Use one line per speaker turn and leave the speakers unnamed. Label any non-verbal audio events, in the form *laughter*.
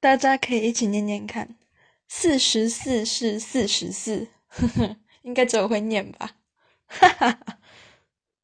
大家可以一起念念看。四十四是四十四呵呵 *laughs* 应该只有会念吧。哈哈哈。